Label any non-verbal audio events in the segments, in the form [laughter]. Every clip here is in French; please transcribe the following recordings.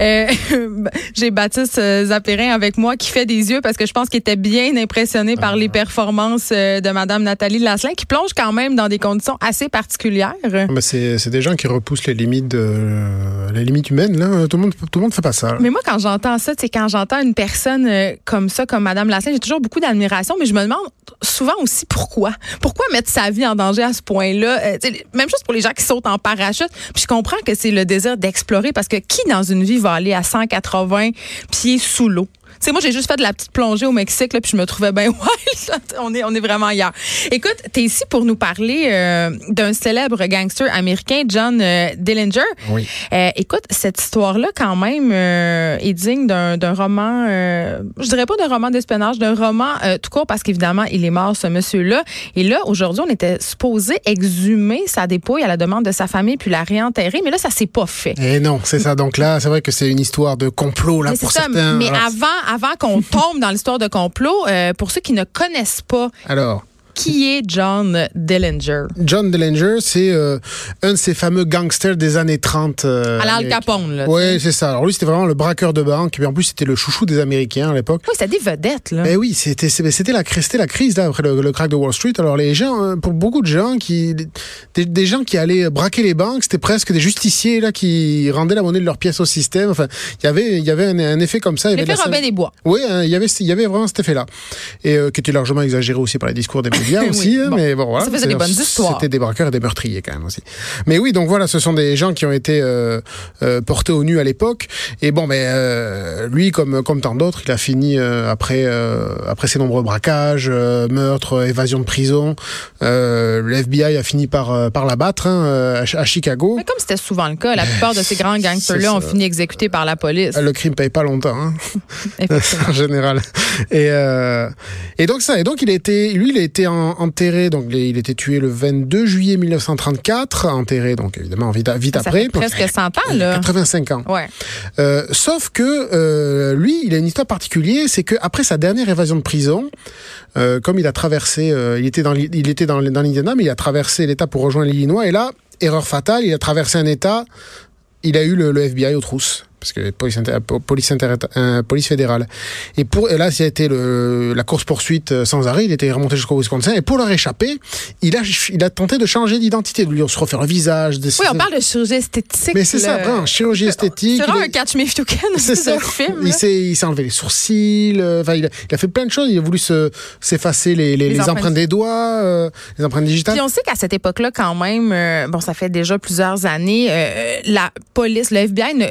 Euh, [laughs] j'ai Baptiste euh, Zapérin avec moi qui fait des yeux parce que je pense qu'il était bien impressionné par les performances euh, de Madame Nathalie Lasselin qui plonge quand même dans des conditions assez particulières. Ah, mais c'est, c'est des gens qui repoussent les limites les limites humaines là. Tout le monde tout le monde fait pas ça. Mais moi quand j'entends ça, c'est quand j'entends une personne comme ça comme Madame Lasselin, j'ai toujours beaucoup d'admiration, mais je me demande souvent aussi pourquoi. Pourquoi mettre sa vie en danger à ce point-là? Même chose pour les gens qui sautent en parachute. Puis je comprends que c'est le désir d'explorer parce que qui dans une vie va aller à 180 pieds sous l'eau sais, moi, j'ai juste fait de la petite plongée au Mexique, là, puis je me trouvais bien [laughs] wild. on est, on est vraiment hier. Écoute, tu es ici pour nous parler euh, d'un célèbre gangster américain, John euh, Dillinger. Oui. Euh, écoute, cette histoire-là, quand même, est digne d'un roman, je dirais pas d'un roman d'espionnage, d'un roman tout court, parce qu'évidemment, il est mort, ce monsieur-là. Et là, aujourd'hui, on était supposé exhumer sa dépouille à la demande de sa famille, puis la réenterrer, mais là, ça s'est pas fait. Et eh non, c'est ça. Donc là, c'est vrai que c'est une histoire de complot, là, pour certains. Mais avant, avant qu'on [laughs] tombe dans l'histoire de complot, euh, pour ceux qui ne connaissent pas. Alors? Qui est John Dillinger? John Dillinger, c'est euh, un de ces fameux gangsters des années 30. Euh, à l'Al Capone, là. Oui, c'est ça. Alors lui, c'était vraiment le braqueur de banque. Et en plus, c'était le chouchou des Américains à l'époque. Oui, c'était des vedettes, là. Ben oui, c'était, la, la crise, là, après le, crack de Wall Street. Alors les gens, hein, pour beaucoup de gens, qui, des, gens qui allaient braquer les banques, c'était presque des justiciers, là, qui rendaient la monnaie de leurs pièces au système. Enfin, il y avait, il y avait un, effet comme ça. L'effet Robin des Bois. Oui, hein, il y avait, il y avait vraiment cet effet-là. Et euh, qui était largement exagéré aussi par les discours des médias [laughs] aussi. Hein, mais bon, voilà. Ça faisait des bonnes histoires. C'était des braqueurs et des meurtriers quand même aussi. Mais oui, donc voilà, ce sont des gens qui ont été euh, euh, portés au nu à l'époque. Et bon, mais euh, lui, comme comme tant d'autres, il a fini après après ses nombreux braquages, meurtres, évasion de prison. le FBI a fini par par l'abattre hein, à, Chicago. Mais comme c'était souvent le cas, la plupart de ces grands gangsters-là ont fini exécutés par la police. Le crime paye pas longtemps, hein. [laughs] [laughs] en général. Et et donc ça, et donc il a été, lui, il a été enterré donc il était tué le 22 juillet 1934, enterré donc évidemment vite, vite ça après. Fait presque 100 ans là. 85 ans. Ouais. Euh, sauf que euh, lui, il a une histoire particulière, c'est que après sa dernière évasion de prison, euh, comme il a traversé, il était dans il était dans, dans l'Indiana, mais il a traversé l'État pour rejoindre l'Illinois et là, erreur fatale, il a traversé un État, il a eu le, le FBI aux trousses parce que police, police, euh, police fédérale. Et pour et là, c'était le, la course poursuite euh, sans arrêt. Il était remonté jusqu'au Wisconsin. Et pour leur échapper, il a, il a tenté de changer d'identité, de lui se refaire le visage. De, oui, on parle de chirurgie esthétique. Mais c'est ça, vraiment, chirurgie esthétique. C'est un catch me if you can. C'est ça. Film, il s'est enlevé les sourcils. Euh, enfin, il, a, fait plein de choses. Il a voulu s'effacer les, les, les, empreintes, des doigts, euh, les empreintes digitales. Puis on sait qu'à cette époque-là, quand même, bon, ça fait déjà plusieurs années, la police, le FBI ne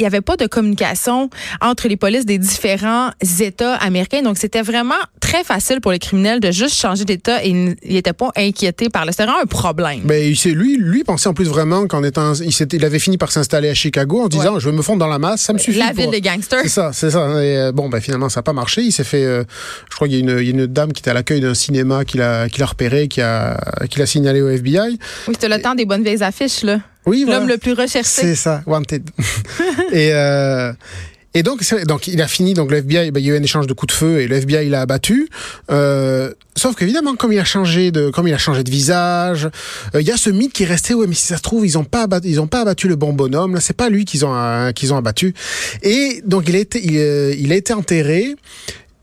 il n'y avait pas de communication entre les polices des différents États américains. Donc, c'était vraiment très facile pour les criminels de juste changer d'État et ils n'étaient pas inquiétés par le. C'était vraiment un problème. Ben, lui, lui pensait en plus vraiment qu'en étant, il, il, avait fini par s'installer à Chicago en disant, je veux me fondre dans la masse, ça me suffit. La ville des gangsters. C'est ça, c'est ça. Et, euh, bon, ben, finalement, ça n'a pas marché. Il s'est fait, euh, je crois qu'il y, a une, une dame qui était à l'accueil d'un cinéma qui l'a, qui l'a repéré, qui a, qui l'a signalé au FBI. Oui, c'était le temps des bonnes vieilles affiches, là. Oui, L'homme le plus recherché. C'est ça, wanted. [laughs] et euh, et donc, donc il a fini. Donc le FBI, ben, il y a eu un échange de coups de feu et le FBI l'a abattu. Euh, sauf qu'évidemment, comme il a changé de, comme il a changé de visage, euh, il y a ce mythe qui est resté. Ouais, mais si ça se trouve, ils ont pas abattu, ils ont pas abattu le bon bonhomme. Là, c'est pas lui qu'ils ont qu'ils ont abattu. Et donc il a été, il, il a été enterré.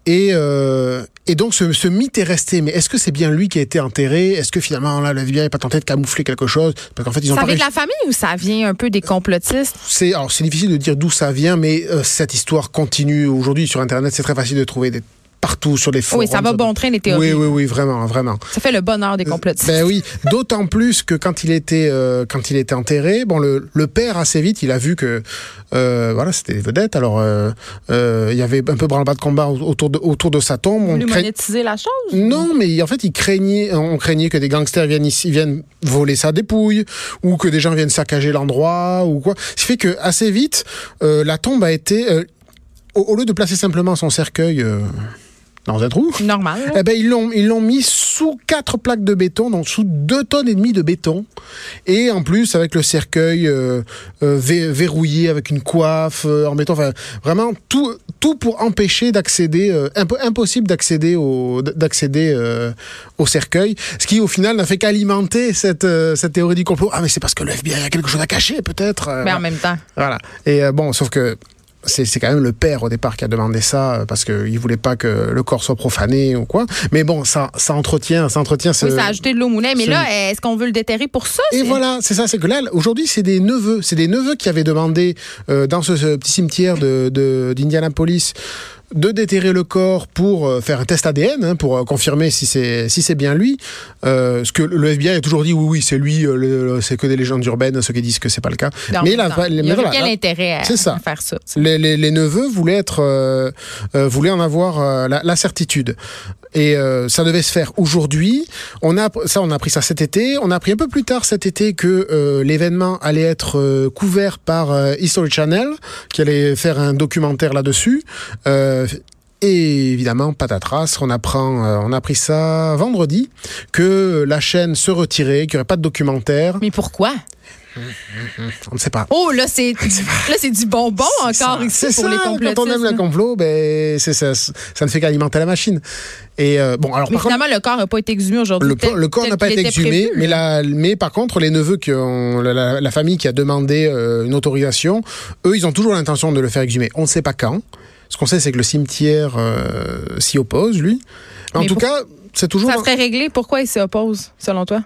Et, euh, et donc ce, ce, mythe est resté. Mais est-ce que c'est bien lui qui a été enterré? Est-ce que finalement là, le FBI n'est pas tenté de camoufler quelque chose? Parce qu'en fait, ils ont ça vient de la famille ou ça vient un peu des complotistes? C'est alors c'est difficile de dire d'où ça vient, mais euh, cette histoire continue aujourd'hui sur Internet. C'est très facile de trouver des partout sur les forums. Oui, ça va bon train les théories. Oui, oui, oui, vraiment, vraiment. Ça fait le bonheur des complotistes. Ben oui, d'autant [laughs] plus que quand il était euh, quand il était enterré, bon le, le père assez vite, il a vu que euh, voilà, c'était des vedettes. Alors euh, euh, il y avait un peu branle-bas de combat autour de autour de sa tombe. On craint- monétiser la chose? non, mais en fait, il craignait, on craignait que des gangsters viennent ici, viennent voler sa dépouille, ou que des gens viennent saccager l'endroit, ou quoi. Ce qui fait que assez vite, euh, la tombe a été, euh, au, au lieu de placer simplement son cercueil euh, dans un trou, Normal. eh ben ils l'ont ils l'ont mis sous quatre plaques de béton, donc sous deux tonnes et demie de béton, et en plus avec le cercueil euh, euh, verrouillé avec une coiffe euh, en béton, enfin vraiment tout tout pour empêcher d'accéder, impo- impossible d'accéder au d'accéder au cercueil, ce qui au final n'a fait qu'alimenter cette cette théorie du complot. Ah mais c'est parce que le FBI a quelque chose à cacher peut-être. Mais en même temps. voilà. Et bon, sauf que c'est c'est quand même le père au départ qui a demandé ça euh, parce qu'il voulait pas que le corps soit profané ou quoi. Mais bon, ça, ça entretient, ça entretient ce. Oui, ça a ajouté de l'eau au moulin. Mais ce- là, est-ce qu'on veut le déterrer pour ça? Et voilà, c'est ça, c'est que là, aujourd'hui, c'est des neveux, c'est des neveux qui avaient demandé euh, dans ce, ce petit cimetière de de- d'Indianapolis de déterrer le corps pour euh, faire un test ADN, hein, pour euh, confirmer si c'est si c'est bien lui. Euh, ce que le FBI a toujours dit, oui, oui, c'est lui. c'est que des légendes urbaines, ceux qui disent que c'est pas le cas. Non, mais il y aurait voilà, quel là- intérêt à, c'est ça. faire ça? les, les, les neveux voulaient être euh, euh, voulaient en avoir la, la certitude et euh, ça devait se faire aujourd'hui. On a ça on a appris ça cet été. On a appris un peu plus tard cet été que euh, l'événement allait être euh, couvert par euh, History Channel qui allait faire un documentaire là-dessus. Euh, et évidemment, patatras, on apprend, euh, on a appris ça vendredi, que la chaîne se retirait, qu'il n'y aurait pas de documentaire. Mais pourquoi? On ne sait pas. Oh, là, c'est là, c'est du bonbon encore ici C'est pour ça, les complotistes. quand on aime le complot, ben, c'est ça, ça ne fait qu'alimenter la machine. Et euh, bon, alors Mais par contre, finalement, le corps n'a pas été exhumé aujourd'hui. le, corps n'a pas été exhumé, prévu, mais, la, mais par contre, les neveux qui ont la, la- la famille qui a demandé euh, une autorisation, eux, ils ont toujours l'intention de le faire exhumer. On ne sait pas quand. Ce qu'on sait, c'est que le cimetière euh, s'y oppose, lui. En Mais tout pour- cas, c'est toujours. Ça serait réglé. Pourquoi ils s'y opposent, selon toi?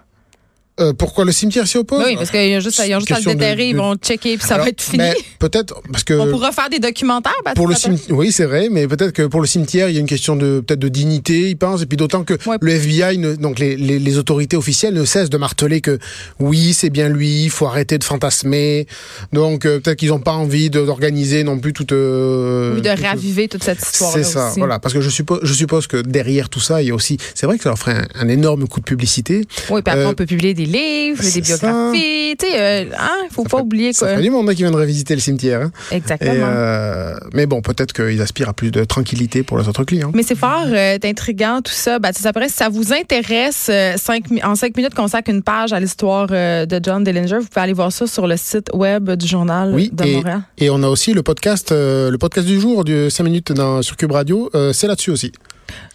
Euh, pourquoi le cimetière s'y oppose Oui, parce qu'ils ont juste, ils ont juste à le de- déterrer, ils vont checker, puis ça Alors, va être fini. Peut-être parce que. On pourra faire des documentaires, Pour le cimetière, oui, c'est vrai, mais peut-être que pour le cimetière, il y a une question de peut-être de dignité, ils pensent, et puis d'autant que Ouais. le FBI, ne- donc les, les, les autorités officielles, ne cessent de marteler que oui, c'est bien lui, il faut arrêter de fantasmer. Donc euh, peut-être qu'ils n'ont pas envie d'organiser non plus toute. euh, Oui, de toute- raviver toute cette histoire C'est ça, aussi. voilà, parce que je suppose, je suppose que derrière tout ça, il y a aussi, c'est vrai que ça leur ferait un, un énorme coup de publicité. Oui, puis après, Euh, on peut publier des livres, des c'est biographies. Tu sais, euh, hein, faut pas oublier quoi. ferait du monde hein, qui viendrait visiter le cimetière. hein. Et, Exactement. euh, mais bon, peut-être qu'ils aspirent à plus de tranquillité pour leurs autres clients. Mais c'est fort euh, intriguant tout ça. Baptiste après, si ça vous intéresse, euh, cinq en cinq minutes, consacre une page à l'histoire de John Dillinger. Vous pouvez aller voir ça sur le site web du journal Oui, de et, Montréal. et on a aussi le podcast, le podcast du jour du 5 minutes dans, sur Cube Radio, c'est là-dessus aussi.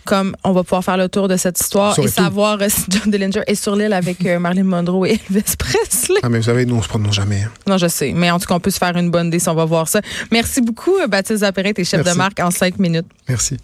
Comme on va pouvoir faire le tour de cette histoire et savoir euh, si John Dillinger est sur l'île avec euh, Marilyn Monroe et Elvis Presley. Ah mais vous savez, nous on se prononce jamais. hein. Non, je sais. Mais en tout cas, on peut se faire une bonne idée si on va voir ça. Merci beaucoup, euh, Baptiste Zapéret, et chef Merci. de marque en cinq minutes. Merci.